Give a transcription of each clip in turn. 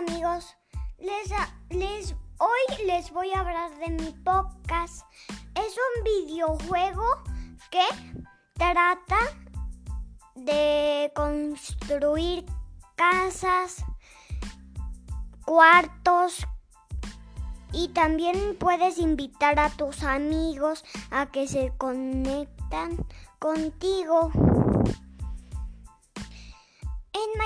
amigos, les, les, hoy les voy a hablar de mi podcast. Es un videojuego que trata de construir casas, cuartos y también puedes invitar a tus amigos a que se conectan contigo.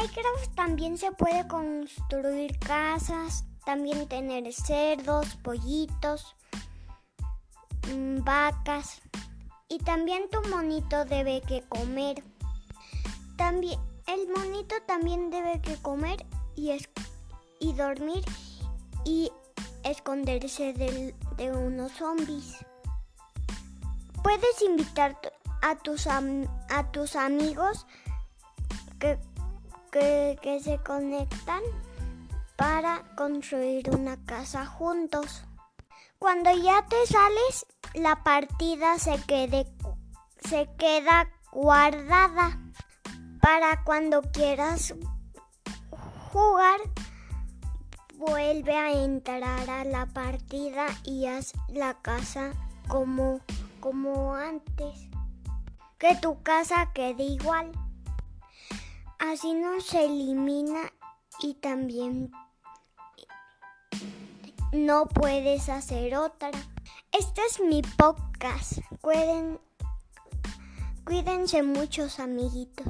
Minecraft también se puede construir casas, también tener cerdos, pollitos, mm, vacas y también tu monito debe que comer. También el monito también debe que comer y, y dormir y esconderse de unos zombies. Puedes invitar a tus, a tus amigos que que, se conectan para construir una casa juntos. Cuando ya te sales, la partida se, se queda guardada para cuando quieras jugar. Vuelve a entrar a la partida y haz la casa como, como antes. Que tu casa quede igual. Así no se elimina y también no puedes hacer otra. Este es mi podcast. cuídense muchos amiguitos.